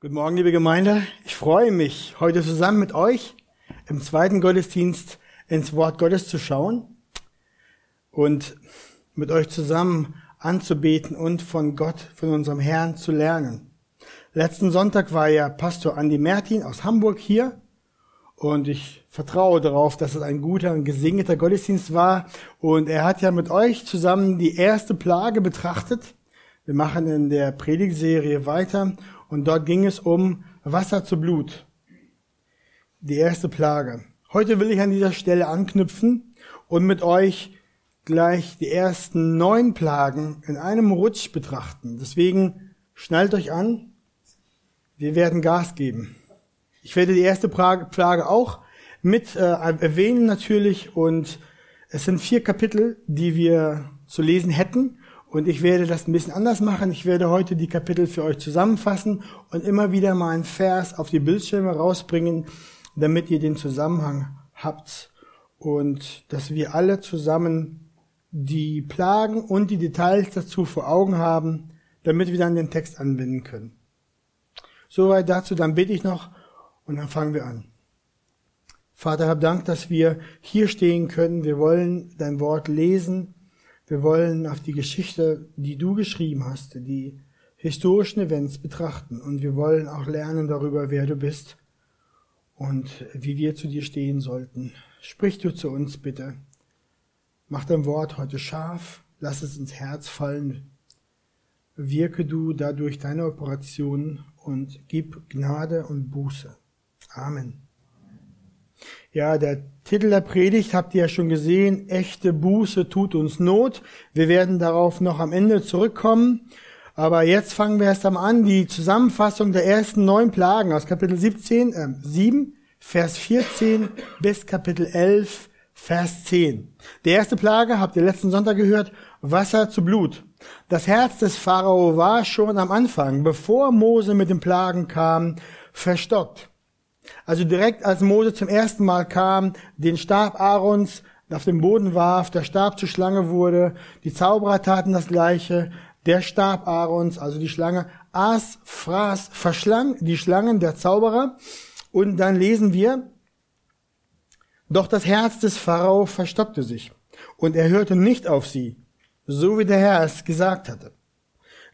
Guten Morgen, liebe Gemeinde. Ich freue mich, heute zusammen mit euch im zweiten Gottesdienst ins Wort Gottes zu schauen und mit euch zusammen anzubeten und von Gott, von unserem Herrn zu lernen. Letzten Sonntag war ja Pastor Andi Mertin aus Hamburg hier und ich vertraue darauf, dass es ein guter und gesegneter Gottesdienst war und er hat ja mit euch zusammen die erste Plage betrachtet. Wir machen in der Predigtserie weiter und dort ging es um Wasser zu Blut. Die erste Plage. Heute will ich an dieser Stelle anknüpfen und mit euch gleich die ersten neun Plagen in einem Rutsch betrachten. Deswegen schnallt euch an. Wir werden Gas geben. Ich werde die erste Plage auch mit äh, erwähnen natürlich und es sind vier Kapitel, die wir zu lesen hätten und ich werde das ein bisschen anders machen. Ich werde heute die Kapitel für euch zusammenfassen und immer wieder mal einen Vers auf die Bildschirme rausbringen, damit ihr den Zusammenhang habt und dass wir alle zusammen die Plagen und die Details dazu vor Augen haben, damit wir dann den Text anwenden können. Soweit dazu, dann bete ich noch und dann fangen wir an. Vater, hab Dank, dass wir hier stehen können. Wir wollen dein Wort lesen wir wollen auf die Geschichte, die du geschrieben hast, die historischen Events betrachten und wir wollen auch lernen darüber, wer du bist und wie wir zu dir stehen sollten. Sprich du zu uns bitte. Mach dein Wort heute scharf, lass es ins Herz fallen. Wirke du dadurch deine Operation und gib Gnade und Buße. Amen. Ja, der Titel der Predigt habt ihr ja schon gesehen, echte Buße tut uns Not. Wir werden darauf noch am Ende zurückkommen. Aber jetzt fangen wir erst einmal an, die Zusammenfassung der ersten neun Plagen aus Kapitel 17, äh, 7, Vers 14 bis Kapitel 11, Vers 10. Die erste Plage, habt ihr letzten Sonntag gehört, Wasser zu Blut. Das Herz des Pharao war schon am Anfang, bevor Mose mit den Plagen kam, verstockt. Also direkt als Mose zum ersten Mal kam, den Stab Aarons auf den Boden warf, der Stab zur Schlange wurde, die Zauberer taten das Gleiche, der Stab Aarons, also die Schlange, aß, fraß, verschlang die Schlangen der Zauberer. Und dann lesen wir, doch das Herz des Pharao verstockte sich und er hörte nicht auf sie, so wie der Herr es gesagt hatte.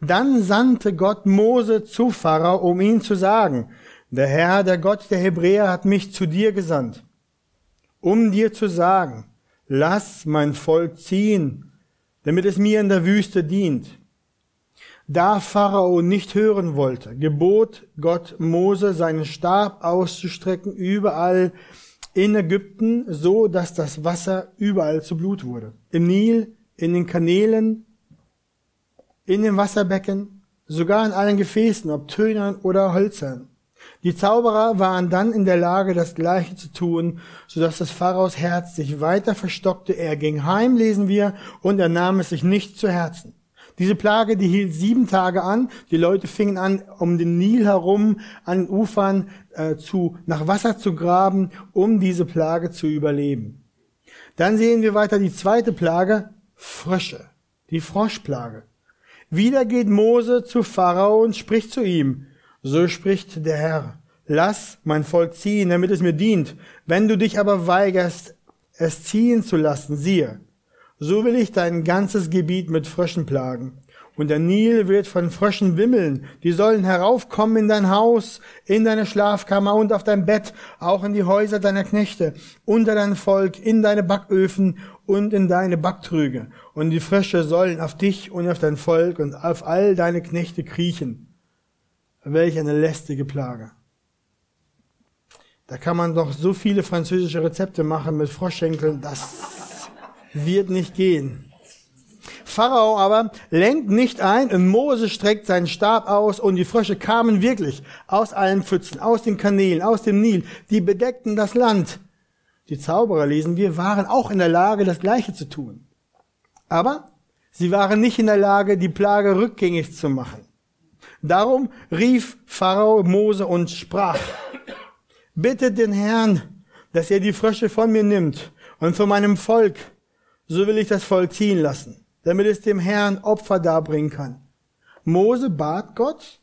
Dann sandte Gott Mose zu Pharao, um ihn zu sagen, der Herr, der Gott der Hebräer, hat mich zu dir gesandt, um dir zu sagen, lass mein Volk ziehen, damit es mir in der Wüste dient. Da Pharao nicht hören wollte, gebot Gott Mose, seinen Stab auszustrecken überall in Ägypten, so dass das Wasser überall zu Blut wurde. Im Nil, in den Kanälen, in den Wasserbecken, sogar in allen Gefäßen, ob Tönern oder Hölzern. Die Zauberer waren dann in der Lage, das Gleiche zu tun, so dass das Pharaos Herz sich weiter verstockte. Er ging heim, lesen wir, und er nahm es sich nicht zu Herzen. Diese Plage, die hielt sieben Tage an. Die Leute fingen an, um den Nil herum, an Ufern äh, zu, nach Wasser zu graben, um diese Plage zu überleben. Dann sehen wir weiter die zweite Plage, Frösche, die Froschplage. Wieder geht Mose zu Pharao und spricht zu ihm. So spricht der Herr. Lass mein Volk ziehen, damit es mir dient. Wenn du dich aber weigerst, es ziehen zu lassen, siehe, so will ich dein ganzes Gebiet mit Fröschen plagen. Und der Nil wird von Fröschen wimmeln. Die sollen heraufkommen in dein Haus, in deine Schlafkammer und auf dein Bett, auch in die Häuser deiner Knechte, unter dein Volk, in deine Backöfen und in deine Backtrüge. Und die Frösche sollen auf dich und auf dein Volk und auf all deine Knechte kriechen. Welch eine lästige Plage. Da kann man doch so viele französische Rezepte machen mit Froschschenkeln, das wird nicht gehen. Pharao aber lenkt nicht ein und Mose streckt seinen Stab aus und die Frösche kamen wirklich aus allen Pfützen, aus den Kanälen, aus dem Nil, die bedeckten das Land. Die Zauberer, lesen wir, waren auch in der Lage, das Gleiche zu tun. Aber sie waren nicht in der Lage, die Plage rückgängig zu machen. Darum rief Pharao Mose und sprach, bitte den Herrn, dass er die Frösche von mir nimmt und von meinem Volk, so will ich das Volk ziehen lassen, damit es dem Herrn Opfer darbringen kann. Mose bat Gott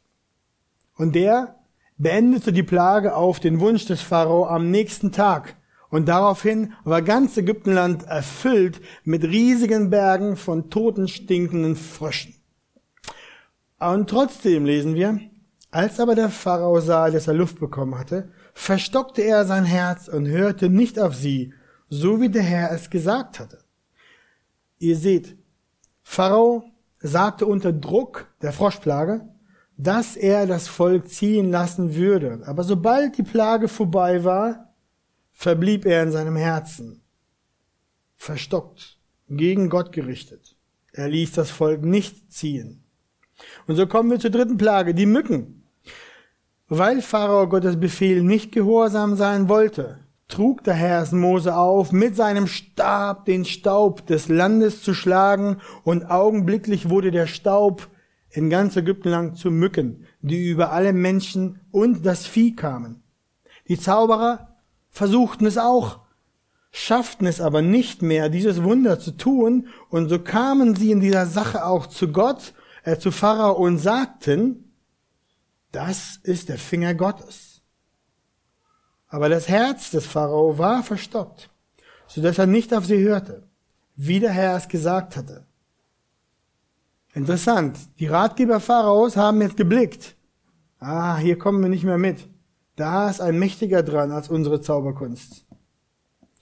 und der beendete die Plage auf den Wunsch des Pharao am nächsten Tag. Und daraufhin war ganz Ägyptenland erfüllt mit riesigen Bergen von toten, stinkenden Fröschen. Und trotzdem lesen wir, als aber der Pharao sah, dass er Luft bekommen hatte, verstockte er sein Herz und hörte nicht auf sie, so wie der Herr es gesagt hatte. Ihr seht, Pharao sagte unter Druck der Froschplage, dass er das Volk ziehen lassen würde. Aber sobald die Plage vorbei war, verblieb er in seinem Herzen, verstockt, gegen Gott gerichtet. Er ließ das Volk nicht ziehen. Und so kommen wir zur dritten Plage, die Mücken. Weil Pharao Gottes Befehl nicht gehorsam sein wollte, trug der Herr es Mose auf, mit seinem Stab den Staub des Landes zu schlagen, und augenblicklich wurde der Staub in ganz Ägypten lang zu Mücken, die über alle Menschen und das Vieh kamen. Die Zauberer versuchten es auch, schafften es aber nicht mehr, dieses Wunder zu tun, und so kamen sie in dieser Sache auch zu Gott, äh, zu Pharao und sagten, das ist der Finger Gottes. Aber das Herz des Pharao war verstockt, so dass er nicht auf sie hörte, wie der Herr es gesagt hatte. Interessant. Die Ratgeber Pharaos haben jetzt geblickt. Ah, hier kommen wir nicht mehr mit. Da ist ein mächtiger dran als unsere Zauberkunst.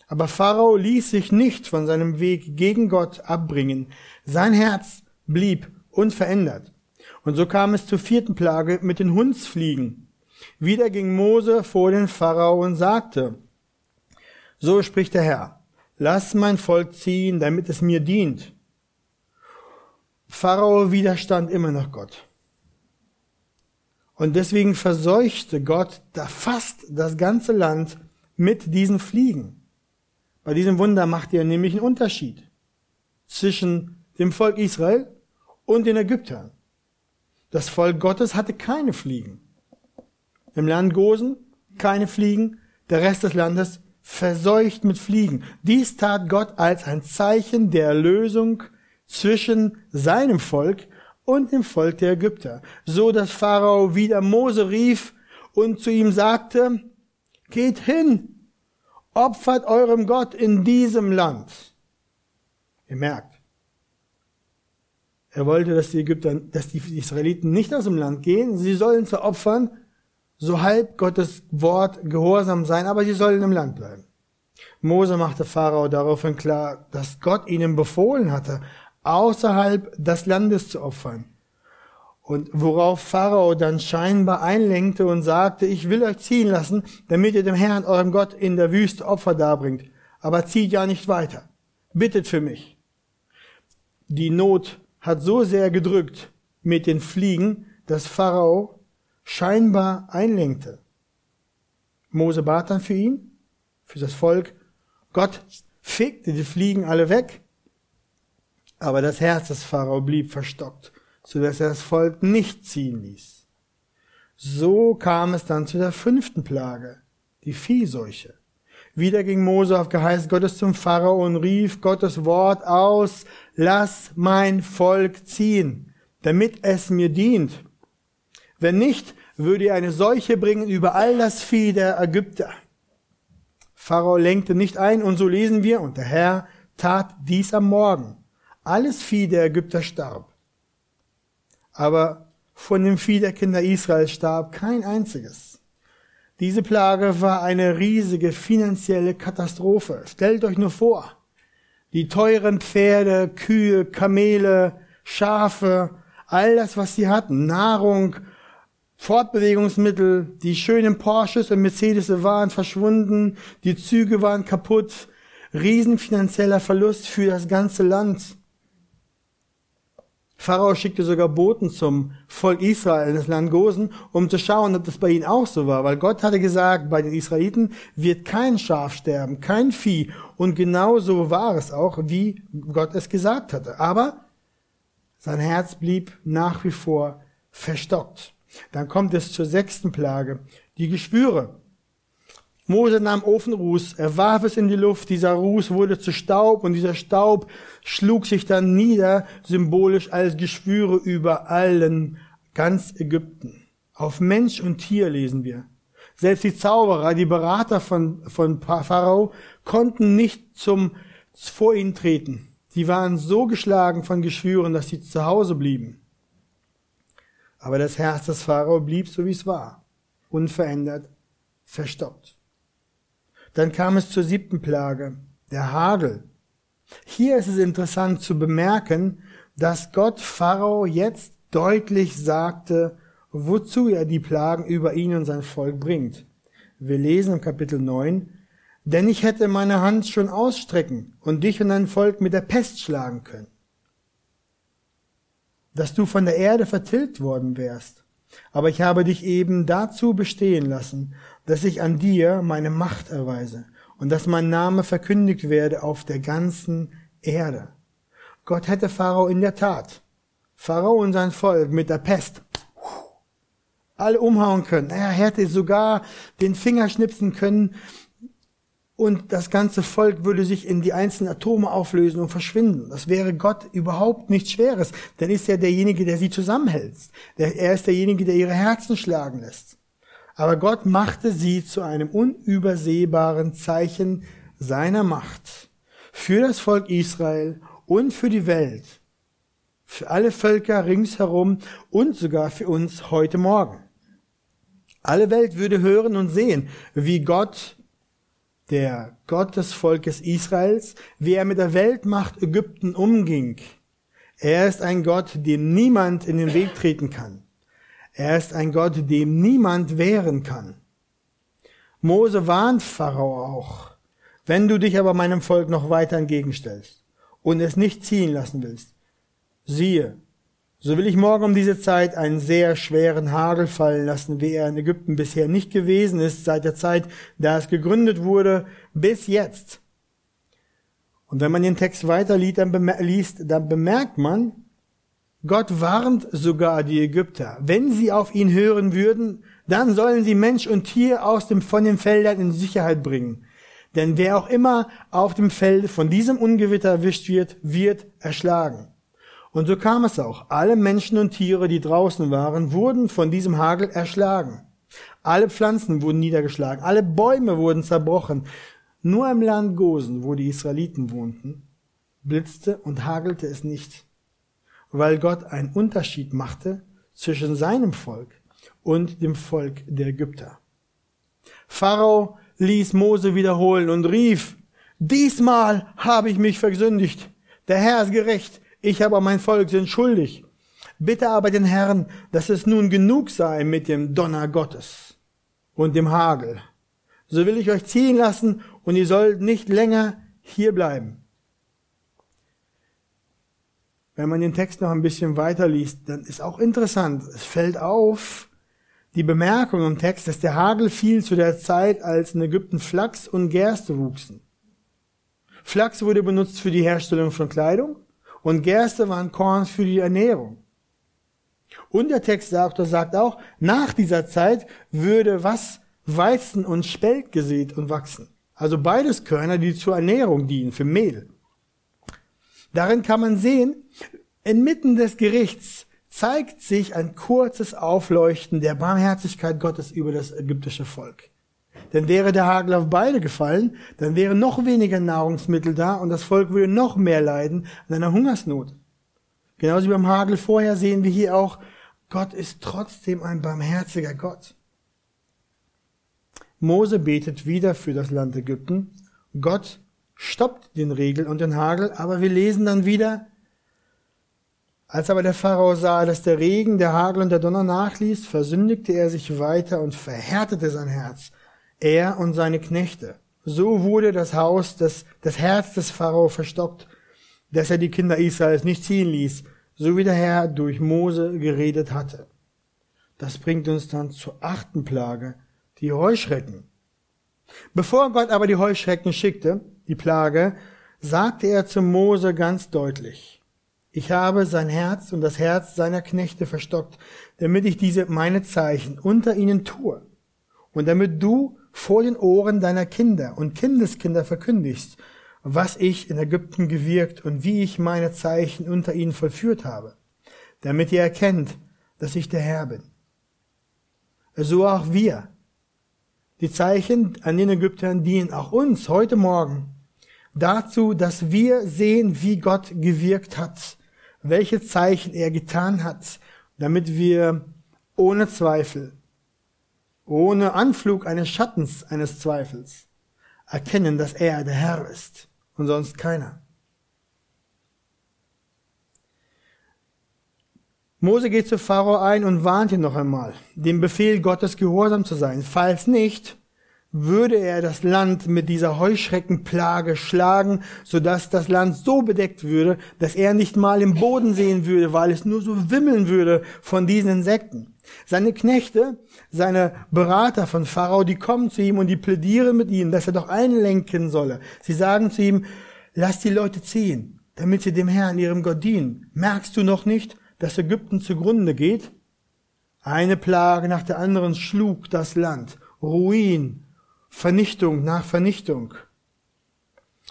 Aber Pharao ließ sich nicht von seinem Weg gegen Gott abbringen. Sein Herz blieb unverändert. Und so kam es zur vierten Plage mit den Hundsfliegen. Wieder ging Mose vor den Pharao und sagte, so spricht der Herr, lass mein Volk ziehen, damit es mir dient. Pharao widerstand immer noch Gott. Und deswegen verseuchte Gott da fast das ganze Land mit diesen Fliegen. Bei diesem Wunder macht er nämlich einen Unterschied zwischen dem Volk Israel und den Ägyptern. Das Volk Gottes hatte keine Fliegen. Im Land Gosen keine Fliegen, der Rest des Landes verseucht mit Fliegen. Dies tat Gott als ein Zeichen der Erlösung zwischen seinem Volk und dem Volk der Ägypter, so dass Pharao wieder Mose rief und zu ihm sagte, geht hin, opfert eurem Gott in diesem Land. Ihr merkt, er wollte, dass die Ägypter, dass die Israeliten nicht aus dem Land gehen, sie sollen zu Opfern, so halb Gottes Wort gehorsam sein, aber sie sollen im Land bleiben. Mose machte Pharao daraufhin klar, dass Gott ihnen befohlen hatte, außerhalb des Landes zu opfern. Und worauf Pharao dann scheinbar einlenkte und sagte, ich will euch ziehen lassen, damit ihr dem Herrn, eurem Gott, in der Wüste Opfer darbringt. Aber zieht ja nicht weiter. Bittet für mich. Die Not hat so sehr gedrückt mit den Fliegen, dass Pharao scheinbar einlenkte. Mose bat dann für ihn, für das Volk. Gott fegte die Fliegen alle weg aber das Herz des Pharao blieb verstockt, so dass er das Volk nicht ziehen ließ. So kam es dann zu der fünften Plage, die Viehseuche. Wieder ging Mose auf Geheiß Gottes zum Pharao und rief Gottes Wort aus, lass mein Volk ziehen, damit es mir dient. Wenn nicht, würde er eine Seuche bringen über all das Vieh der Ägypter. Pharao lenkte nicht ein und so lesen wir, und der Herr tat dies am Morgen. Alles Vieh der Ägypter starb. Aber von dem Vieh der Kinder Israel starb kein einziges. Diese Plage war eine riesige finanzielle Katastrophe. Stellt euch nur vor, die teuren Pferde, Kühe, Kamele, Schafe, all das, was sie hatten, Nahrung, Fortbewegungsmittel, die schönen Porsches und Mercedes waren verschwunden, die Züge waren kaputt, riesen finanzieller Verlust für das ganze Land. Pharao schickte sogar Boten zum Volk Israel das Land Gosen, um zu schauen, ob das bei ihnen auch so war. Weil Gott hatte gesagt, bei den Israeliten wird kein Schaf sterben, kein Vieh. Und genau so war es auch, wie Gott es gesagt hatte. Aber sein Herz blieb nach wie vor verstockt. Dann kommt es zur sechsten Plage, die Gespüre. Mose nahm Ofenruß, er warf es in die Luft, dieser Ruß wurde zu Staub und dieser Staub schlug sich dann nieder, symbolisch als Geschwüre über allen, ganz Ägypten. auf Mensch und Tier lesen wir. Selbst die Zauberer, die Berater von, von Pharao, konnten nicht zum, vor ihn treten. Sie waren so geschlagen von Geschwüren, dass sie zu Hause blieben. Aber das Herz des Pharao blieb so wie es war, unverändert, verstockt. Dann kam es zur siebten Plage, der Hagel. Hier ist es interessant zu bemerken, dass Gott Pharao jetzt deutlich sagte, wozu er die Plagen über ihn und sein Volk bringt. Wir lesen im Kapitel 9, denn ich hätte meine Hand schon ausstrecken und dich und dein Volk mit der Pest schlagen können, dass du von der Erde vertilgt worden wärst. Aber ich habe dich eben dazu bestehen lassen, dass ich an dir meine Macht erweise und dass mein Name verkündigt werde auf der ganzen Erde. Gott hätte Pharao in der Tat, Pharao und sein Volk mit der Pest alle umhauen können. Er hätte sogar den Finger schnipsen können und das ganze Volk würde sich in die einzelnen Atome auflösen und verschwinden. Das wäre Gott überhaupt nichts Schweres. Dann ist er derjenige, der sie zusammenhält. Er ist derjenige, der ihre Herzen schlagen lässt. Aber Gott machte sie zu einem unübersehbaren Zeichen seiner Macht für das Volk Israel und für die Welt, für alle Völker ringsherum und sogar für uns heute Morgen. Alle Welt würde hören und sehen, wie Gott, der Gott des Volkes Israels, wie er mit der Weltmacht Ägypten umging. Er ist ein Gott, dem niemand in den Weg treten kann. Er ist ein Gott, dem niemand wehren kann. Mose warnt Pharao auch, wenn du dich aber meinem Volk noch weiter entgegenstellst und es nicht ziehen lassen willst, siehe, so will ich morgen um diese Zeit einen sehr schweren Hagel fallen lassen, wie er in Ägypten bisher nicht gewesen ist, seit der Zeit, da es gegründet wurde, bis jetzt. Und wenn man den Text weiter liest, dann bemerkt man, Gott warnt sogar die Ägypter. Wenn sie auf ihn hören würden, dann sollen sie Mensch und Tier aus dem, von den Feldern in Sicherheit bringen. Denn wer auch immer auf dem Feld von diesem Ungewitter erwischt wird, wird erschlagen. Und so kam es auch. Alle Menschen und Tiere, die draußen waren, wurden von diesem Hagel erschlagen. Alle Pflanzen wurden niedergeschlagen. Alle Bäume wurden zerbrochen. Nur im Land Gosen, wo die Israeliten wohnten, blitzte und hagelte es nicht, weil Gott einen Unterschied machte zwischen seinem Volk und dem Volk der Ägypter. Pharao ließ Mose wiederholen und rief, diesmal habe ich mich versündigt. Der Herr ist gerecht. Ich aber mein Volk sind schuldig. Bitte aber den Herrn, dass es nun genug sei mit dem Donner Gottes und dem Hagel. So will ich euch ziehen lassen und ihr sollt nicht länger hier bleiben. Wenn man den Text noch ein bisschen weiter liest, dann ist auch interessant. Es fällt auf, die Bemerkung im Text, dass der Hagel fiel zu der Zeit, als in Ägypten Flachs und Gerste wuchsen. Flachs wurde benutzt für die Herstellung von Kleidung und Gerste waren Korn für die Ernährung. Und der Text sagt, sagt auch, nach dieser Zeit würde was Weizen und Spelt gesät und wachsen. Also beides Körner, die zur Ernährung dienen, für Mehl. Darin kann man sehen, inmitten des Gerichts zeigt sich ein kurzes Aufleuchten der Barmherzigkeit Gottes über das ägyptische Volk. Denn wäre der Hagel auf beide gefallen, dann wäre noch weniger Nahrungsmittel da und das Volk würde noch mehr leiden an einer Hungersnot. Genauso wie beim Hagel vorher sehen wir hier auch, Gott ist trotzdem ein barmherziger Gott. Mose betet wieder für das Land Ägypten. Gott stoppt den Regel und den Hagel, aber wir lesen dann wieder, als aber der Pharao sah, dass der Regen, der Hagel und der Donner nachließ, versündigte er sich weiter und verhärtete sein Herz er und seine Knechte. So wurde das Haus, das, das Herz des Pharao verstockt, dass er die Kinder Israels nicht ziehen ließ, so wie der Herr durch Mose geredet hatte. Das bringt uns dann zur achten Plage, die Heuschrecken. Bevor Gott aber die Heuschrecken schickte, die Plage, sagte er zu Mose ganz deutlich, ich habe sein Herz und das Herz seiner Knechte verstockt, damit ich diese meine Zeichen unter ihnen tue und damit du vor den Ohren deiner Kinder und Kindeskinder verkündigst, was ich in Ägypten gewirkt und wie ich meine Zeichen unter ihnen vollführt habe, damit ihr erkennt, dass ich der Herr bin. so auch wir. Die Zeichen an den Ägyptern dienen auch uns heute Morgen dazu, dass wir sehen, wie Gott gewirkt hat, welche Zeichen er getan hat, damit wir ohne Zweifel, ohne Anflug eines Schattens eines Zweifels erkennen, dass er der Herr ist und sonst keiner. Mose geht zu Pharao ein und warnt ihn noch einmal, dem Befehl Gottes gehorsam zu sein. Falls nicht, würde er das Land mit dieser Heuschreckenplage schlagen, sodass das Land so bedeckt würde, dass er nicht mal im Boden sehen würde, weil es nur so wimmeln würde von diesen Insekten. Seine Knechte, seine Berater von Pharao, die kommen zu ihm und die plädieren mit ihm, dass er doch einlenken solle. Sie sagen zu ihm, lass die Leute ziehen, damit sie dem Herrn, ihrem Gott dienen. Merkst du noch nicht, dass Ägypten zugrunde geht? Eine Plage nach der anderen schlug das Land. Ruin, Vernichtung nach Vernichtung.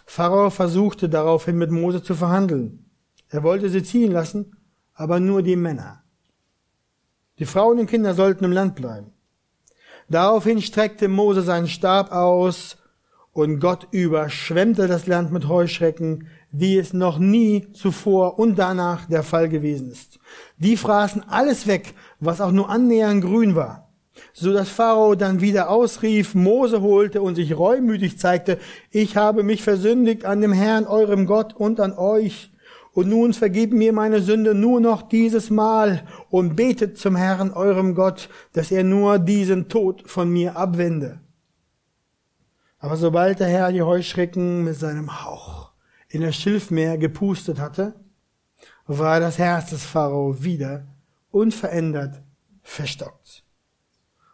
Pharao versuchte daraufhin mit Mose zu verhandeln. Er wollte sie ziehen lassen, aber nur die Männer. Die Frauen und Kinder sollten im Land bleiben. Daraufhin streckte Mose seinen Stab aus und Gott überschwemmte das Land mit Heuschrecken, wie es noch nie zuvor und danach der Fall gewesen ist. Die fraßen alles weg, was auch nur annähernd grün war, so dass Pharao dann wieder ausrief, Mose holte und sich reumütig zeigte, ich habe mich versündigt an dem Herrn, eurem Gott und an euch. Und nun vergib mir meine Sünde nur noch dieses Mal und betet zum Herrn, eurem Gott, dass er nur diesen Tod von mir abwende. Aber sobald der Herr die Heuschrecken mit seinem Hauch in das Schilfmeer gepustet hatte, war das Herz des Pharao wieder unverändert verstockt.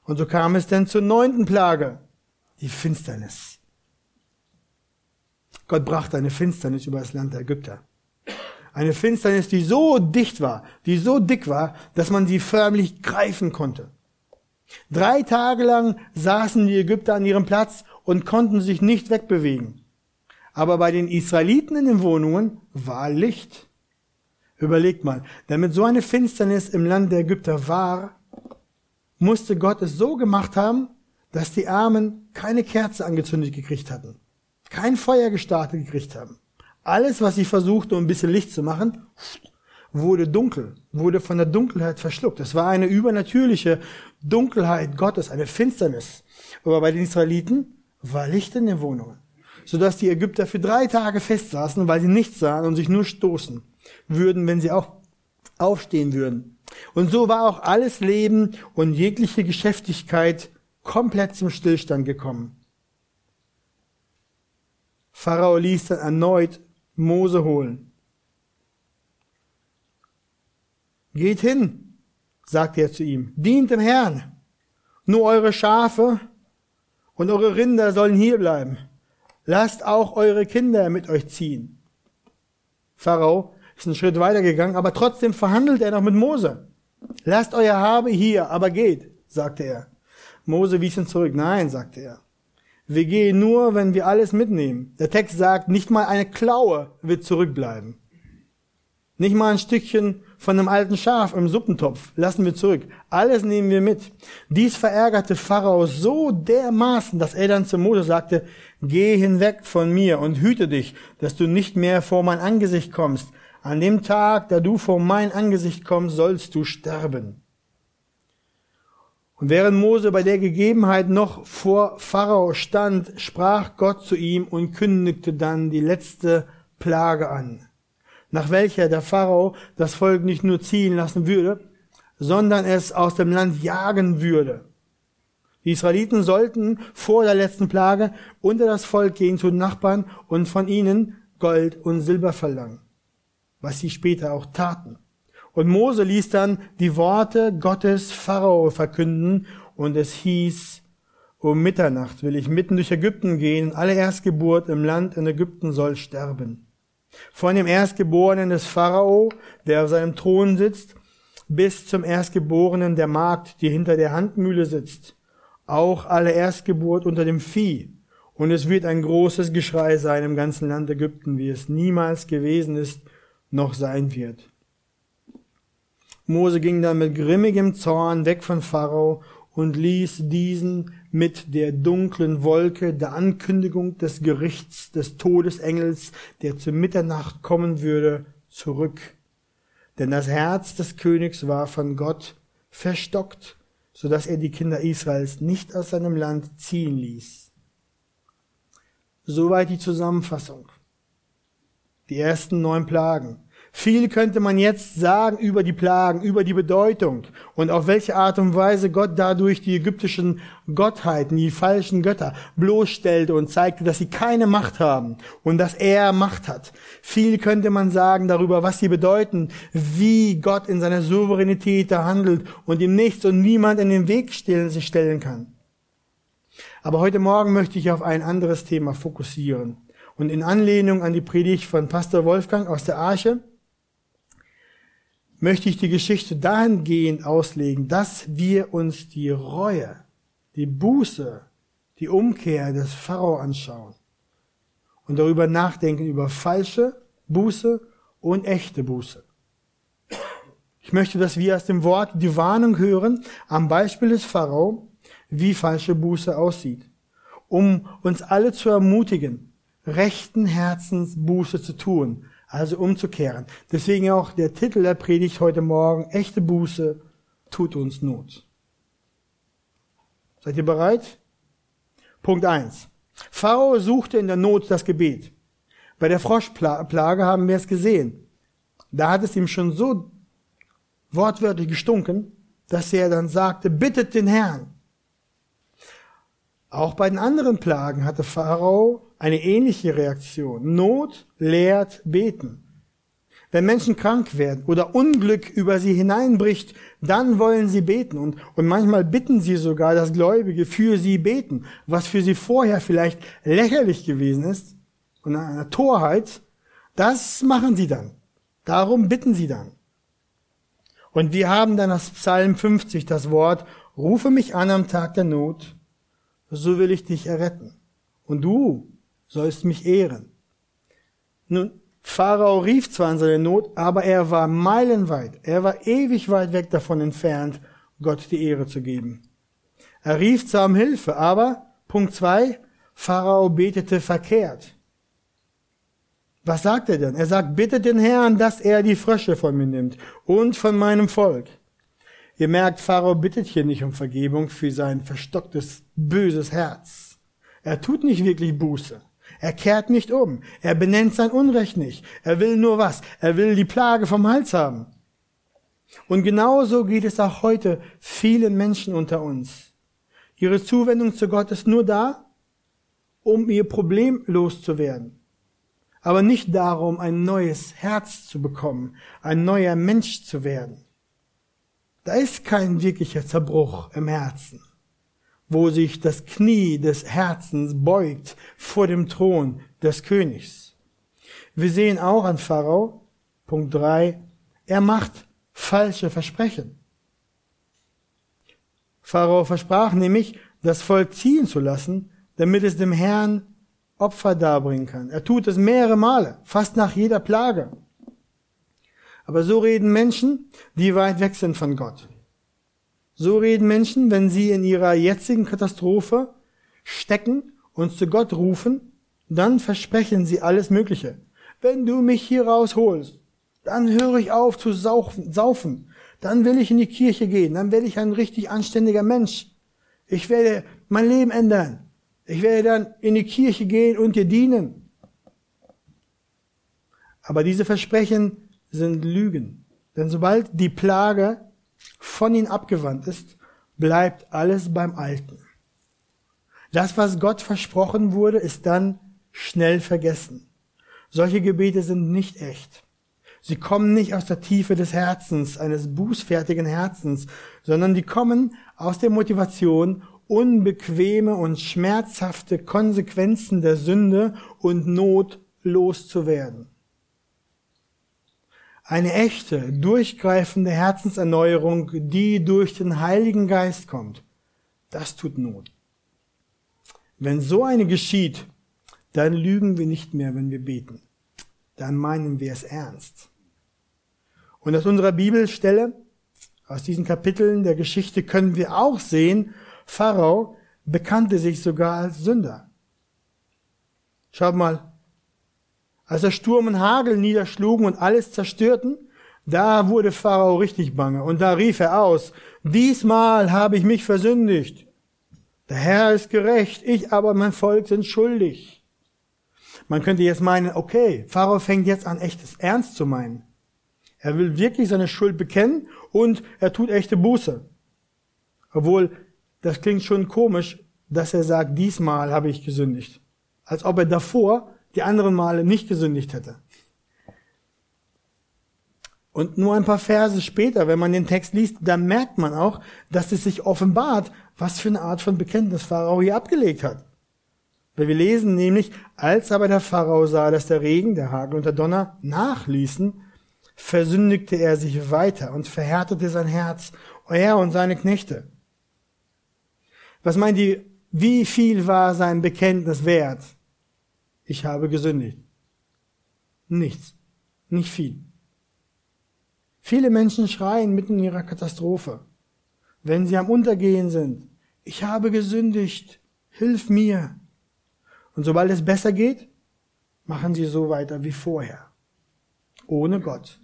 Und so kam es denn zur neunten Plage, die Finsternis. Gott brachte eine Finsternis über das Land der Ägypter. Eine Finsternis, die so dicht war, die so dick war, dass man sie förmlich greifen konnte. Drei Tage lang saßen die Ägypter an ihrem Platz und konnten sich nicht wegbewegen. Aber bei den Israeliten in den Wohnungen war Licht. Überlegt mal, damit so eine Finsternis im Land der Ägypter war, musste Gott es so gemacht haben, dass die Armen keine Kerze angezündet gekriegt hatten, kein Feuer gestartet gekriegt haben. Alles, was sie versuchte, um ein bisschen Licht zu machen, wurde dunkel, wurde von der Dunkelheit verschluckt. Es war eine übernatürliche Dunkelheit Gottes, eine Finsternis. Aber bei den Israeliten war Licht in den Wohnungen, sodass die Ägypter für drei Tage festsaßen, weil sie nichts sahen und sich nur stoßen würden, wenn sie auch aufstehen würden. Und so war auch alles Leben und jegliche Geschäftigkeit komplett zum Stillstand gekommen. Pharao ließ dann erneut Mose holen. Geht hin, sagte er zu ihm, dient dem Herrn. Nur eure Schafe und eure Rinder sollen hier bleiben. Lasst auch eure Kinder mit euch ziehen. Pharao ist einen Schritt weitergegangen, aber trotzdem verhandelt er noch mit Mose. Lasst euer Habe hier, aber geht, sagte er. Mose wies ihn zurück. Nein, sagte er. Wir gehen nur, wenn wir alles mitnehmen. Der Text sagt, nicht mal eine Klaue wird zurückbleiben. Nicht mal ein Stückchen von einem alten Schaf im Suppentopf lassen wir zurück. Alles nehmen wir mit. Dies verärgerte Pharao so dermaßen, dass er dann zu Mose sagte, geh hinweg von mir und hüte dich, dass du nicht mehr vor mein Angesicht kommst. An dem Tag, da du vor mein Angesicht kommst, sollst du sterben. Und während Mose bei der Gegebenheit noch vor Pharao stand, sprach Gott zu ihm und kündigte dann die letzte Plage an, nach welcher der Pharao das Volk nicht nur ziehen lassen würde, sondern es aus dem Land jagen würde. Die Israeliten sollten vor der letzten Plage unter das Volk gehen zu den Nachbarn und von ihnen Gold und Silber verlangen, was sie später auch taten. Und Mose ließ dann die Worte Gottes Pharao verkünden und es hieß, um Mitternacht will ich mitten durch Ägypten gehen, alle Erstgeburt im Land in Ägypten soll sterben. Von dem Erstgeborenen des Pharao, der auf seinem Thron sitzt, bis zum Erstgeborenen der Magd, die hinter der Handmühle sitzt. Auch alle Erstgeburt unter dem Vieh. Und es wird ein großes Geschrei sein im ganzen Land Ägypten, wie es niemals gewesen ist, noch sein wird. Mose ging dann mit grimmigem Zorn weg von Pharao und ließ diesen mit der dunklen Wolke der Ankündigung des Gerichts des Todesengels, der zu Mitternacht kommen würde, zurück. Denn das Herz des Königs war von Gott verstockt, so dass er die Kinder Israels nicht aus seinem Land ziehen ließ. Soweit die Zusammenfassung. Die ersten neun Plagen. Viel könnte man jetzt sagen über die Plagen, über die Bedeutung und auf welche Art und Weise Gott dadurch die ägyptischen Gottheiten, die falschen Götter bloßstellte und zeigte, dass sie keine Macht haben und dass er Macht hat. Viel könnte man sagen darüber, was sie bedeuten, wie Gott in seiner Souveränität da handelt und ihm nichts und niemand in den Weg stellen, kann. Aber heute Morgen möchte ich auf ein anderes Thema fokussieren. Und in Anlehnung an die Predigt von Pastor Wolfgang aus der Arche möchte ich die Geschichte dahingehend auslegen, dass wir uns die Reue, die Buße, die Umkehr des Pharao anschauen und darüber nachdenken über falsche Buße und echte Buße. Ich möchte, dass wir aus dem Wort die Warnung hören, am Beispiel des Pharao, wie falsche Buße aussieht, um uns alle zu ermutigen, rechten Herzens Buße zu tun, also umzukehren. Deswegen auch der Titel der Predigt heute Morgen, echte Buße tut uns Not. Seid ihr bereit? Punkt eins: Pharao suchte in der Not das Gebet. Bei der Froschplage haben wir es gesehen. Da hat es ihm schon so wortwörtlich gestunken, dass er dann sagte, bittet den Herrn. Auch bei den anderen Plagen hatte Pharao eine ähnliche Reaktion. Not lehrt beten. Wenn Menschen krank werden oder Unglück über sie hineinbricht, dann wollen sie beten und, und manchmal bitten sie sogar, dass Gläubige für sie beten, was für sie vorher vielleicht lächerlich gewesen ist und eine Torheit, das machen sie dann. Darum bitten sie dann. Und wir haben dann aus Psalm 50 das Wort, rufe mich an am Tag der Not, so will ich dich erretten. Und du sollst mich ehren. Nun, Pharao rief zwar in seine Not, aber er war meilenweit, er war ewig weit weg davon entfernt, Gott die Ehre zu geben. Er rief zwar um Hilfe, aber, Punkt zwei, Pharao betete verkehrt. Was sagt er denn? Er sagt, bitte den Herrn, dass er die Frösche von mir nimmt und von meinem Volk. Ihr merkt, Pharao bittet hier nicht um Vergebung für sein verstocktes, böses Herz. Er tut nicht wirklich Buße. Er kehrt nicht um. Er benennt sein Unrecht nicht. Er will nur was? Er will die Plage vom Hals haben. Und genauso geht es auch heute vielen Menschen unter uns. Ihre Zuwendung zu Gott ist nur da, um ihr Problem loszuwerden. Aber nicht darum, ein neues Herz zu bekommen, ein neuer Mensch zu werden. Da ist kein wirklicher Zerbruch im Herzen wo sich das Knie des Herzens beugt vor dem Thron des Königs. Wir sehen auch an Pharao, Punkt drei, er macht falsche Versprechen. Pharao versprach nämlich, das Volk ziehen zu lassen, damit es dem Herrn Opfer darbringen kann. Er tut es mehrere Male, fast nach jeder Plage. Aber so reden Menschen, die weit weg sind von Gott. So reden Menschen, wenn sie in ihrer jetzigen Katastrophe stecken und zu Gott rufen, dann versprechen sie alles Mögliche. Wenn du mich hier rausholst, dann höre ich auf zu saufen. Dann will ich in die Kirche gehen. Dann werde ich ein richtig anständiger Mensch. Ich werde mein Leben ändern. Ich werde dann in die Kirche gehen und dir dienen. Aber diese Versprechen sind Lügen. Denn sobald die Plage von ihnen abgewandt ist, bleibt alles beim Alten. Das, was Gott versprochen wurde, ist dann schnell vergessen. Solche Gebete sind nicht echt. Sie kommen nicht aus der Tiefe des Herzens, eines bußfertigen Herzens, sondern die kommen aus der Motivation, unbequeme und schmerzhafte Konsequenzen der Sünde und Not loszuwerden. Eine echte, durchgreifende Herzenserneuerung, die durch den Heiligen Geist kommt, das tut Not. Wenn so eine geschieht, dann lügen wir nicht mehr, wenn wir beten. Dann meinen wir es ernst. Und aus unserer Bibelstelle Aus diesen Kapiteln der Geschichte können wir auch sehen, Pharao bekannte sich sogar als Sünder. Schaut mal, als der Sturm und Hagel niederschlugen und alles zerstörten, da wurde Pharao richtig bange und da rief er aus, diesmal habe ich mich versündigt. Der Herr ist gerecht, ich aber mein Volk sind schuldig. Man könnte jetzt meinen, okay, Pharao fängt jetzt an, echtes Ernst zu meinen. Er will wirklich seine Schuld bekennen und er tut echte Buße. Obwohl, das klingt schon komisch, dass er sagt, diesmal habe ich gesündigt. Als ob er davor die anderen Male nicht gesündigt hätte. Und nur ein paar Verse später, wenn man den Text liest, da merkt man auch, dass es sich offenbart, was für eine Art von Bekenntnis Pharao hier abgelegt hat. Weil wir lesen nämlich, als aber der Pharao sah, dass der Regen, der Hagel und der Donner nachließen, versündigte er sich weiter und verhärtete sein Herz, er und seine Knechte. Was meint ihr, wie viel war sein Bekenntnis wert? Ich habe gesündigt. Nichts. Nicht viel. Viele Menschen schreien mitten in ihrer Katastrophe, wenn sie am Untergehen sind. Ich habe gesündigt. Hilf mir. Und sobald es besser geht, machen sie so weiter wie vorher. Ohne Gott.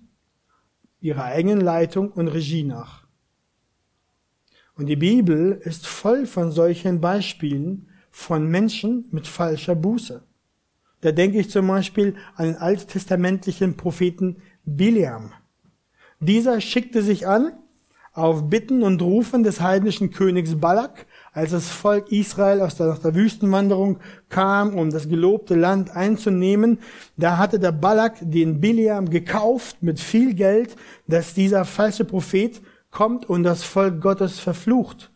Ihrer eigenen Leitung und Regie nach. Und die Bibel ist voll von solchen Beispielen von Menschen mit falscher Buße. Da denke ich zum Beispiel an den alttestamentlichen Propheten Biliam. Dieser schickte sich an, auf Bitten und Rufen des heidnischen Königs Balak, als das Volk Israel aus der, nach der Wüstenwanderung kam, um das gelobte Land einzunehmen, da hatte der Balak den Biliam gekauft mit viel Geld, dass dieser falsche Prophet kommt und das Volk Gottes verflucht.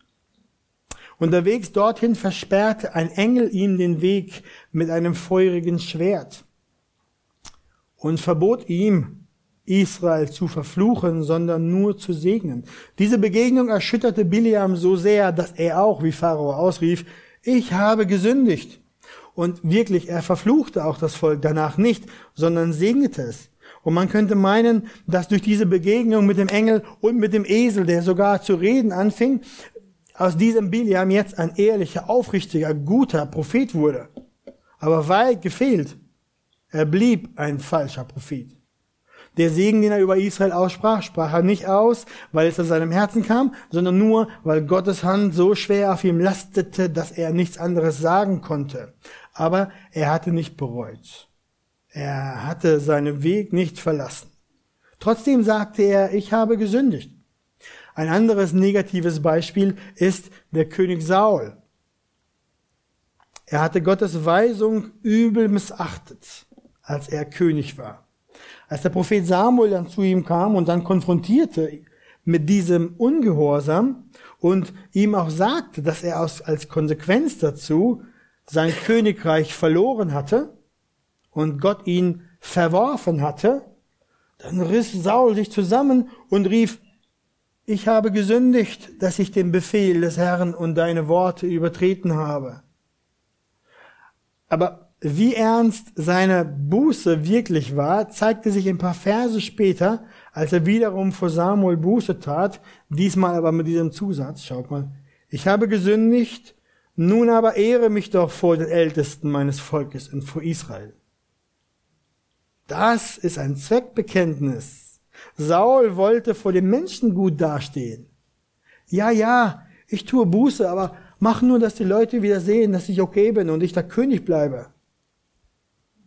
Unterwegs dorthin versperrte ein Engel ihm den Weg mit einem feurigen Schwert und verbot ihm, Israel zu verfluchen, sondern nur zu segnen. Diese Begegnung erschütterte Biliam so sehr, dass er auch, wie Pharao ausrief, ich habe gesündigt. Und wirklich, er verfluchte auch das Volk danach nicht, sondern segnete es. Und man könnte meinen, dass durch diese Begegnung mit dem Engel und mit dem Esel, der sogar zu reden anfing, aus diesem Biliam jetzt ein ehrlicher, aufrichtiger, guter Prophet wurde. Aber weit gefehlt. Er blieb ein falscher Prophet. Der Segen, den er über Israel aussprach, sprach er nicht aus, weil es aus seinem Herzen kam, sondern nur, weil Gottes Hand so schwer auf ihm lastete, dass er nichts anderes sagen konnte. Aber er hatte nicht bereut. Er hatte seinen Weg nicht verlassen. Trotzdem sagte er, ich habe gesündigt. Ein anderes negatives Beispiel ist der König Saul. Er hatte Gottes Weisung übel missachtet, als er König war. Als der Prophet Samuel dann zu ihm kam und dann konfrontierte mit diesem Ungehorsam und ihm auch sagte, dass er als Konsequenz dazu sein Königreich verloren hatte und Gott ihn verworfen hatte, dann riss Saul sich zusammen und rief, ich habe gesündigt, dass ich den Befehl des Herrn und deine Worte übertreten habe. Aber wie ernst seine Buße wirklich war, zeigte sich ein paar Verse später, als er wiederum vor Samuel Buße tat, diesmal aber mit diesem Zusatz, schaut mal, ich habe gesündigt, nun aber ehre mich doch vor den Ältesten meines Volkes und vor Israel. Das ist ein Zweckbekenntnis. Saul wollte vor dem Menschen gut dastehen. Ja, ja, ich tue Buße, aber mach nur, dass die Leute wieder sehen, dass ich okay bin und ich der König bleibe.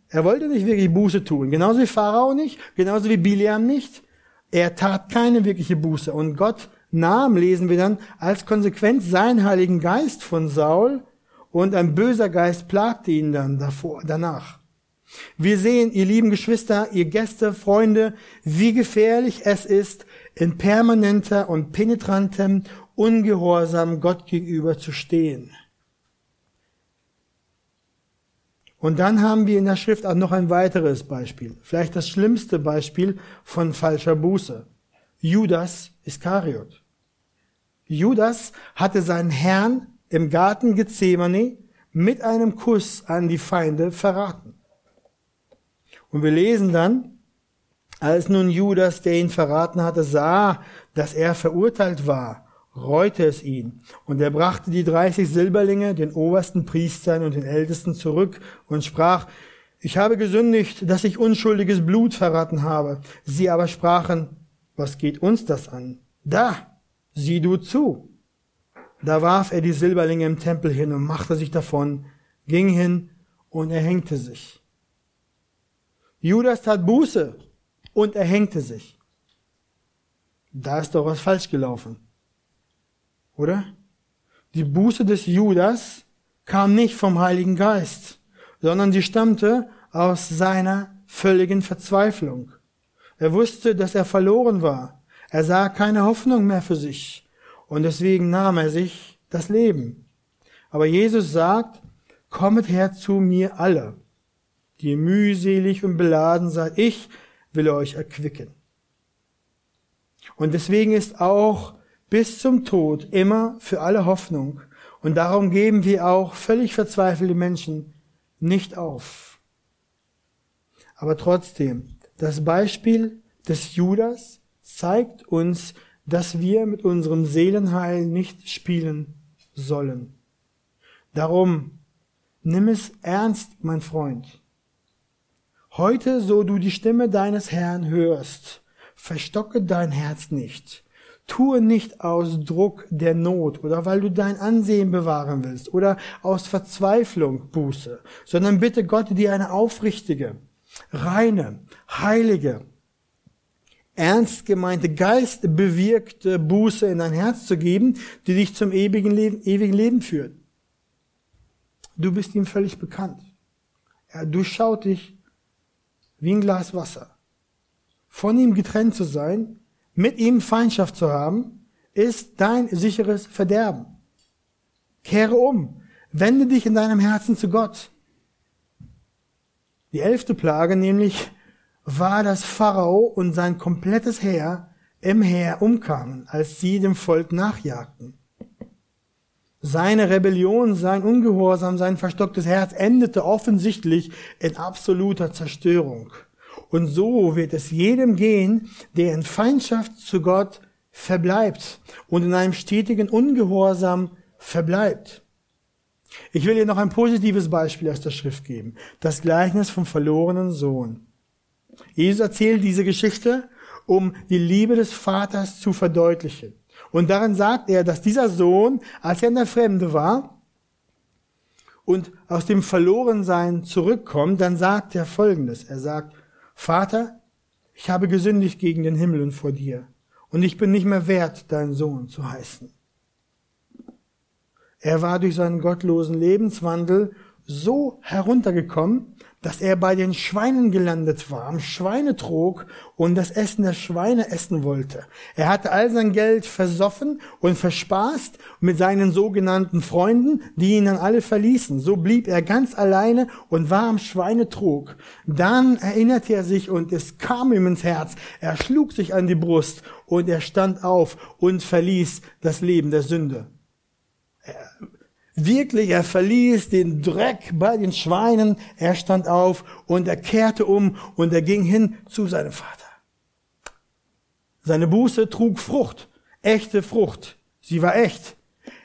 Er wollte nicht wirklich Buße tun. Genauso wie Pharao nicht, genauso wie Biliam nicht. Er tat keine wirkliche Buße. Und Gott nahm, lesen wir dann, als Konsequenz seinen Heiligen Geist von Saul und ein böser Geist plagte ihn dann davor, danach. Wir sehen, ihr lieben Geschwister, ihr Gäste, Freunde, wie gefährlich es ist, in permanenter und penetrantem Ungehorsam Gott gegenüber zu stehen. Und dann haben wir in der Schrift auch noch ein weiteres Beispiel, vielleicht das schlimmste Beispiel von falscher Buße. Judas Iskariot. Judas hatte seinen Herrn im Garten Gethsemane mit einem Kuss an die Feinde verraten. Und wir lesen dann Als nun Judas, der ihn verraten hatte, sah, dass er verurteilt war, reute es ihn. Und er brachte die dreißig Silberlinge den obersten Priestern und den Ältesten zurück und sprach, ich habe gesündigt, dass ich unschuldiges Blut verraten habe. Sie aber sprachen, was geht uns das an? Da, sieh du zu. Da warf er die Silberlinge im Tempel hin und machte sich davon, ging hin und erhängte sich. Judas tat Buße und erhängte sich. Da ist doch was falsch gelaufen. Oder? Die Buße des Judas kam nicht vom Heiligen Geist, sondern sie stammte aus seiner völligen Verzweiflung. Er wusste, dass er verloren war. Er sah keine Hoffnung mehr für sich. Und deswegen nahm er sich das Leben. Aber Jesus sagt, kommet her zu mir alle, die mühselig und beladen seid. Ich will euch erquicken. Und deswegen ist auch bis zum Tod immer für alle Hoffnung. Und darum geben wir auch völlig verzweifelte Menschen nicht auf. Aber trotzdem, das Beispiel des Judas zeigt uns, dass wir mit unserem Seelenheil nicht spielen sollen. Darum, nimm es ernst, mein Freund. Heute, so du die Stimme deines Herrn hörst, verstocke dein Herz nicht. Tue nicht aus Druck der Not oder weil du dein Ansehen bewahren willst oder aus Verzweiflung Buße, sondern bitte Gott dir eine aufrichtige, reine, heilige, ernst gemeinte, geistbewirkte Buße in dein Herz zu geben, die dich zum ewigen Leben, ewigen Leben führt. Du bist ihm völlig bekannt. Er durchschaut dich wie ein Glas Wasser. Von ihm getrennt zu sein, mit ihm Feindschaft zu haben, ist dein sicheres Verderben. Kehre um, wende dich in deinem Herzen zu Gott. Die elfte Plage nämlich war, dass Pharao und sein komplettes Heer im Heer umkamen, als sie dem Volk nachjagten. Seine Rebellion, sein Ungehorsam, sein verstocktes Herz endete offensichtlich in absoluter Zerstörung. Und so wird es jedem gehen, der in Feindschaft zu Gott verbleibt und in einem stetigen Ungehorsam verbleibt. Ich will dir noch ein positives Beispiel aus der Schrift geben. Das Gleichnis vom verlorenen Sohn. Jesus erzählt diese Geschichte, um die Liebe des Vaters zu verdeutlichen. Und darin sagt er, dass dieser Sohn, als er in der Fremde war und aus dem Verlorensein zurückkommt, dann sagt er Folgendes. Er sagt, Vater, ich habe gesündigt gegen den Himmel und vor dir, und ich bin nicht mehr wert, dein Sohn zu heißen. Er war durch seinen gottlosen Lebenswandel so heruntergekommen, dass er bei den Schweinen gelandet war, am Schweinetrog und das Essen der Schweine essen wollte. Er hatte all sein Geld versoffen und verspaßt mit seinen sogenannten Freunden, die ihn dann alle verließen. So blieb er ganz alleine und war am Schweinetrog. Dann erinnerte er sich und es kam ihm ins Herz. Er schlug sich an die Brust und er stand auf und verließ das Leben der Sünde. Wirklich, er verließ den Dreck bei den Schweinen, er stand auf und er kehrte um und er ging hin zu seinem Vater. Seine Buße trug Frucht, echte Frucht. Sie war echt.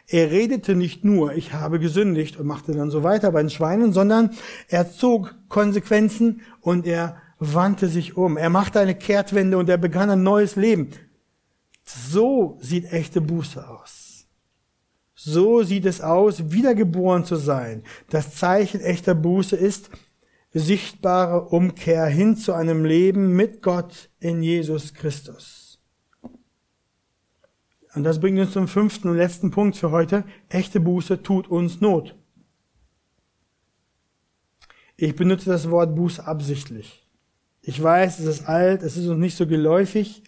Er redete nicht nur, ich habe gesündigt und machte dann so weiter bei den Schweinen, sondern er zog Konsequenzen und er wandte sich um. Er machte eine Kehrtwende und er begann ein neues Leben. So sieht echte Buße aus. So sieht es aus, wiedergeboren zu sein. Das Zeichen echter Buße ist sichtbare Umkehr hin zu einem Leben mit Gott in Jesus Christus. Und das bringt uns zum fünften und letzten Punkt für heute. Echte Buße tut uns Not. Ich benutze das Wort Buße absichtlich. Ich weiß, es ist alt, es ist uns nicht so geläufig,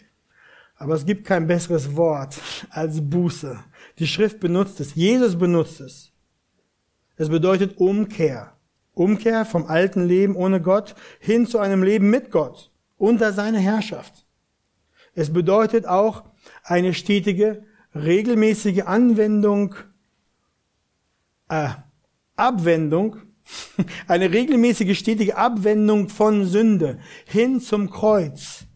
aber es gibt kein besseres Wort als Buße. Die Schrift benutzt es. Jesus benutzt es. Es bedeutet Umkehr. Umkehr vom alten Leben ohne Gott hin zu einem Leben mit Gott unter seiner Herrschaft. Es bedeutet auch eine stetige, regelmäßige Anwendung, äh, Abwendung, eine regelmäßige, stetige Abwendung von Sünde hin zum Kreuz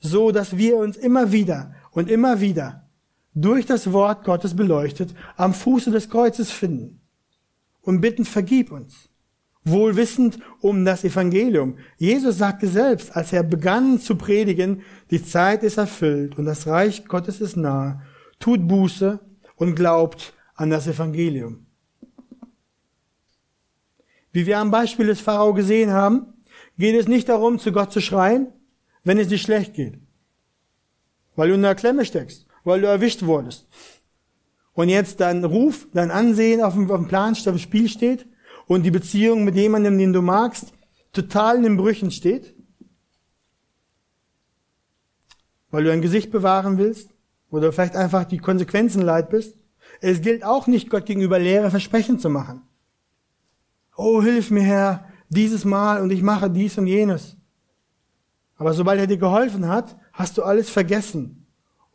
so dass wir uns immer wieder und immer wieder durch das Wort Gottes beleuchtet am Fuße des Kreuzes finden und bitten, vergib uns. Wohl wissend um das Evangelium. Jesus sagte selbst, als er begann zu predigen, die Zeit ist erfüllt und das Reich Gottes ist nahe. Tut Buße und glaubt an das Evangelium. Wie wir am Beispiel des Pharao gesehen haben, geht es nicht darum, zu Gott zu schreien, wenn es dir schlecht geht. Weil du in der Klemme steckst, weil du erwischt wurdest. Und jetzt dein Ruf, dein Ansehen auf dem, auf dem Plan, auf dem Spiel steht und die Beziehung mit jemandem, den du magst, total in den Brüchen steht. Weil du ein Gesicht bewahren willst oder vielleicht einfach die Konsequenzen leid bist. Es gilt auch nicht, Gott gegenüber leere Versprechen zu machen. Oh, hilf mir, Herr, dieses Mal und ich mache dies und jenes. Aber sobald er dir geholfen hat, hast du alles vergessen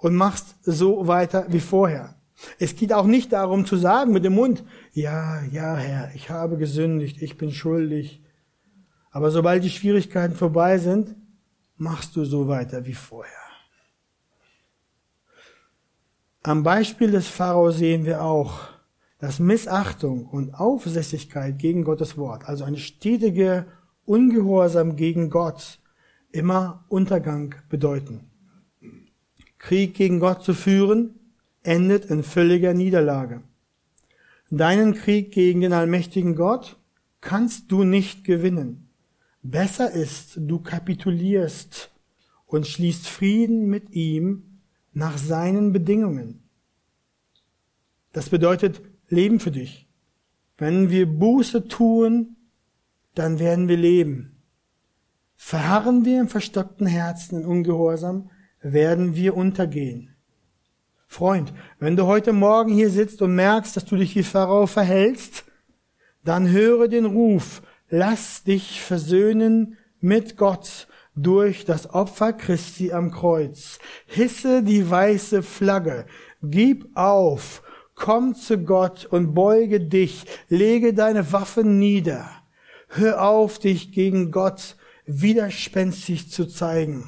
und machst so weiter wie vorher. Es geht auch nicht darum zu sagen mit dem Mund, ja, ja, Herr, ich habe gesündigt, ich bin schuldig. Aber sobald die Schwierigkeiten vorbei sind, machst du so weiter wie vorher. Am Beispiel des Pharao sehen wir auch, dass Missachtung und Aufsässigkeit gegen Gottes Wort, also eine stetige Ungehorsam gegen Gott, immer Untergang bedeuten. Krieg gegen Gott zu führen, endet in völliger Niederlage. Deinen Krieg gegen den allmächtigen Gott kannst du nicht gewinnen. Besser ist, du kapitulierst und schließt Frieden mit ihm nach seinen Bedingungen. Das bedeutet, Leben für dich. Wenn wir Buße tun, dann werden wir leben. Verharren wir im verstockten Herzen in Ungehorsam, werden wir untergehen. Freund, wenn du heute Morgen hier sitzt und merkst, dass du dich wie Pharao verhältst, dann höre den Ruf, lass dich versöhnen mit Gott durch das Opfer Christi am Kreuz. Hisse die weiße Flagge, gib auf Komm zu Gott und beuge dich, lege deine Waffen nieder. Hör auf, dich gegen Gott widerspenstig zu zeigen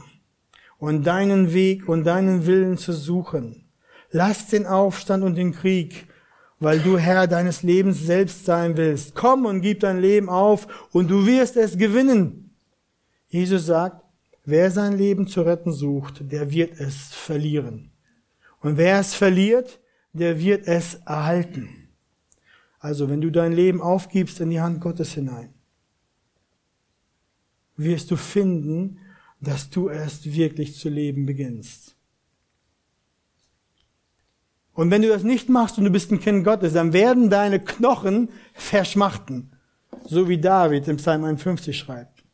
und deinen Weg und deinen Willen zu suchen. Lass den Aufstand und den Krieg, weil du Herr deines Lebens selbst sein willst. Komm und gib dein Leben auf und du wirst es gewinnen. Jesus sagt, wer sein Leben zu retten sucht, der wird es verlieren. Und wer es verliert, der wird es erhalten. Also wenn du dein Leben aufgibst in die Hand Gottes hinein, wirst du finden, dass du erst wirklich zu leben beginnst. Und wenn du das nicht machst und du bist ein Kind Gottes, dann werden deine Knochen verschmachten. So wie David im Psalm 51 schreibt.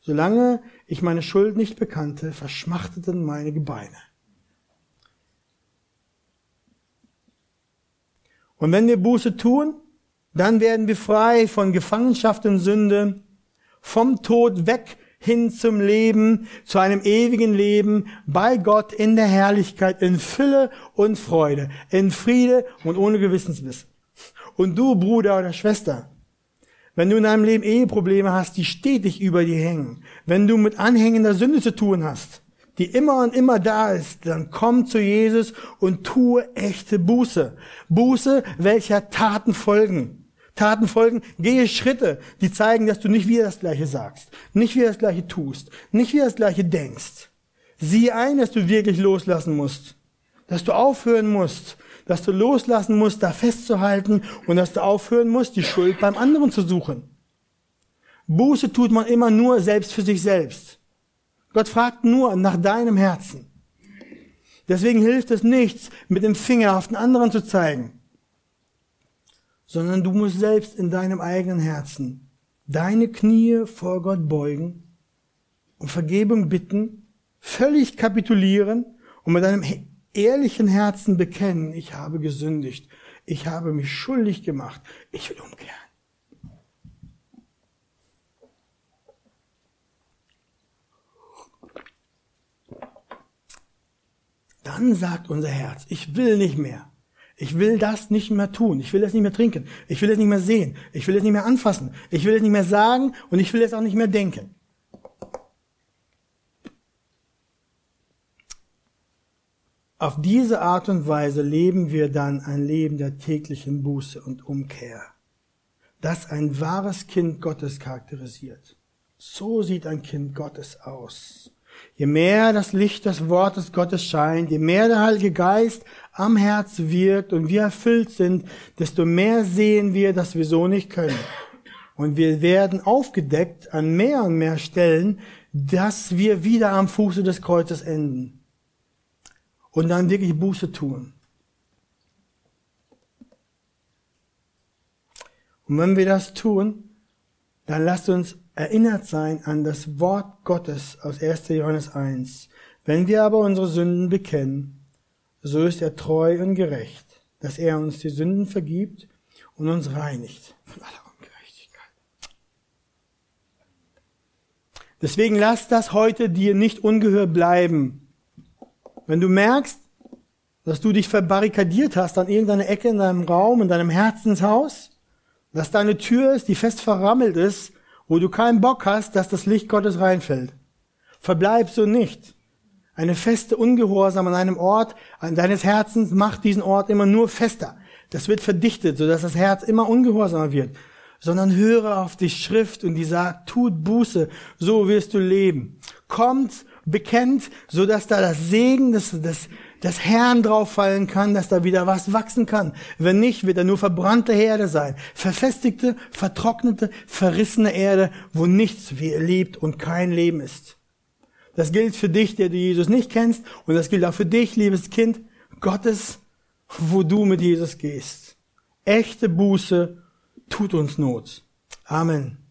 Solange ich meine Schuld nicht bekannte, verschmachteten meine Gebeine. Und wenn wir Buße tun, dann werden wir frei von Gefangenschaft und Sünde, vom Tod weg hin zum Leben, zu einem ewigen Leben bei Gott in der Herrlichkeit, in Fülle und Freude, in Friede und ohne Gewissensbiss. Und du, Bruder oder Schwester, wenn du in deinem Leben Eheprobleme hast, die stetig über dir hängen, wenn du mit anhängender Sünde zu tun hast, die immer und immer da ist, dann komm zu Jesus und tue echte Buße. Buße, welcher Taten folgen. Taten folgen, gehe Schritte, die zeigen, dass du nicht wieder das Gleiche sagst, nicht wieder das Gleiche tust, nicht wieder das Gleiche denkst. Sieh ein, dass du wirklich loslassen musst, dass du aufhören musst, dass du loslassen musst, da festzuhalten und dass du aufhören musst, die Schuld beim anderen zu suchen. Buße tut man immer nur selbst für sich selbst. Gott fragt nur nach deinem Herzen. Deswegen hilft es nichts, mit dem Finger auf den anderen zu zeigen, sondern du musst selbst in deinem eigenen Herzen deine Knie vor Gott beugen und Vergebung bitten, völlig kapitulieren und mit deinem ehrlichen Herzen bekennen, ich habe gesündigt, ich habe mich schuldig gemacht, ich will umkehren. Dann sagt unser Herz, ich will nicht mehr. Ich will das nicht mehr tun. Ich will das nicht mehr trinken. Ich will es nicht mehr sehen. Ich will es nicht mehr anfassen. Ich will es nicht mehr sagen und ich will es auch nicht mehr denken. Auf diese Art und Weise leben wir dann ein Leben der täglichen Buße und Umkehr, das ein wahres Kind Gottes charakterisiert. So sieht ein Kind Gottes aus. Je mehr das Licht des Wortes Gottes scheint, je mehr der Heilige Geist am Herz wirkt und wir erfüllt sind, desto mehr sehen wir, dass wir so nicht können. Und wir werden aufgedeckt an mehr und mehr Stellen, dass wir wieder am Fuße des Kreuzes enden. Und dann wirklich Buße tun. Und wenn wir das tun, dann lasst uns erinnert sein an das Wort Gottes aus 1. Johannes 1. Wenn wir aber unsere Sünden bekennen, so ist er treu und gerecht, dass er uns die Sünden vergibt und uns reinigt von aller Deswegen lass das heute dir nicht ungehört bleiben. Wenn du merkst, dass du dich verbarrikadiert hast an irgendeiner Ecke in deinem Raum, in deinem Herzenshaus, dass deine Tür ist, die fest verrammelt ist, wo du keinen Bock hast, dass das Licht Gottes reinfällt. Verbleib so nicht. Eine feste Ungehorsam an einem Ort an deines Herzens macht diesen Ort immer nur fester. Das wird verdichtet, sodass das Herz immer ungehorsamer wird sondern höre auf die Schrift und die sagt, tut Buße, so wirst du leben. Kommt, bekennt, so dass da das Segen des, des, des Herrn drauf fallen kann, dass da wieder was wachsen kann. Wenn nicht, wird er nur verbrannte Erde sein. Verfestigte, vertrocknete, verrissene Erde, wo nichts lebt und kein Leben ist. Das gilt für dich, der du Jesus nicht kennst, und das gilt auch für dich, liebes Kind Gottes, wo du mit Jesus gehst. Echte Buße tut uns Not. Amen.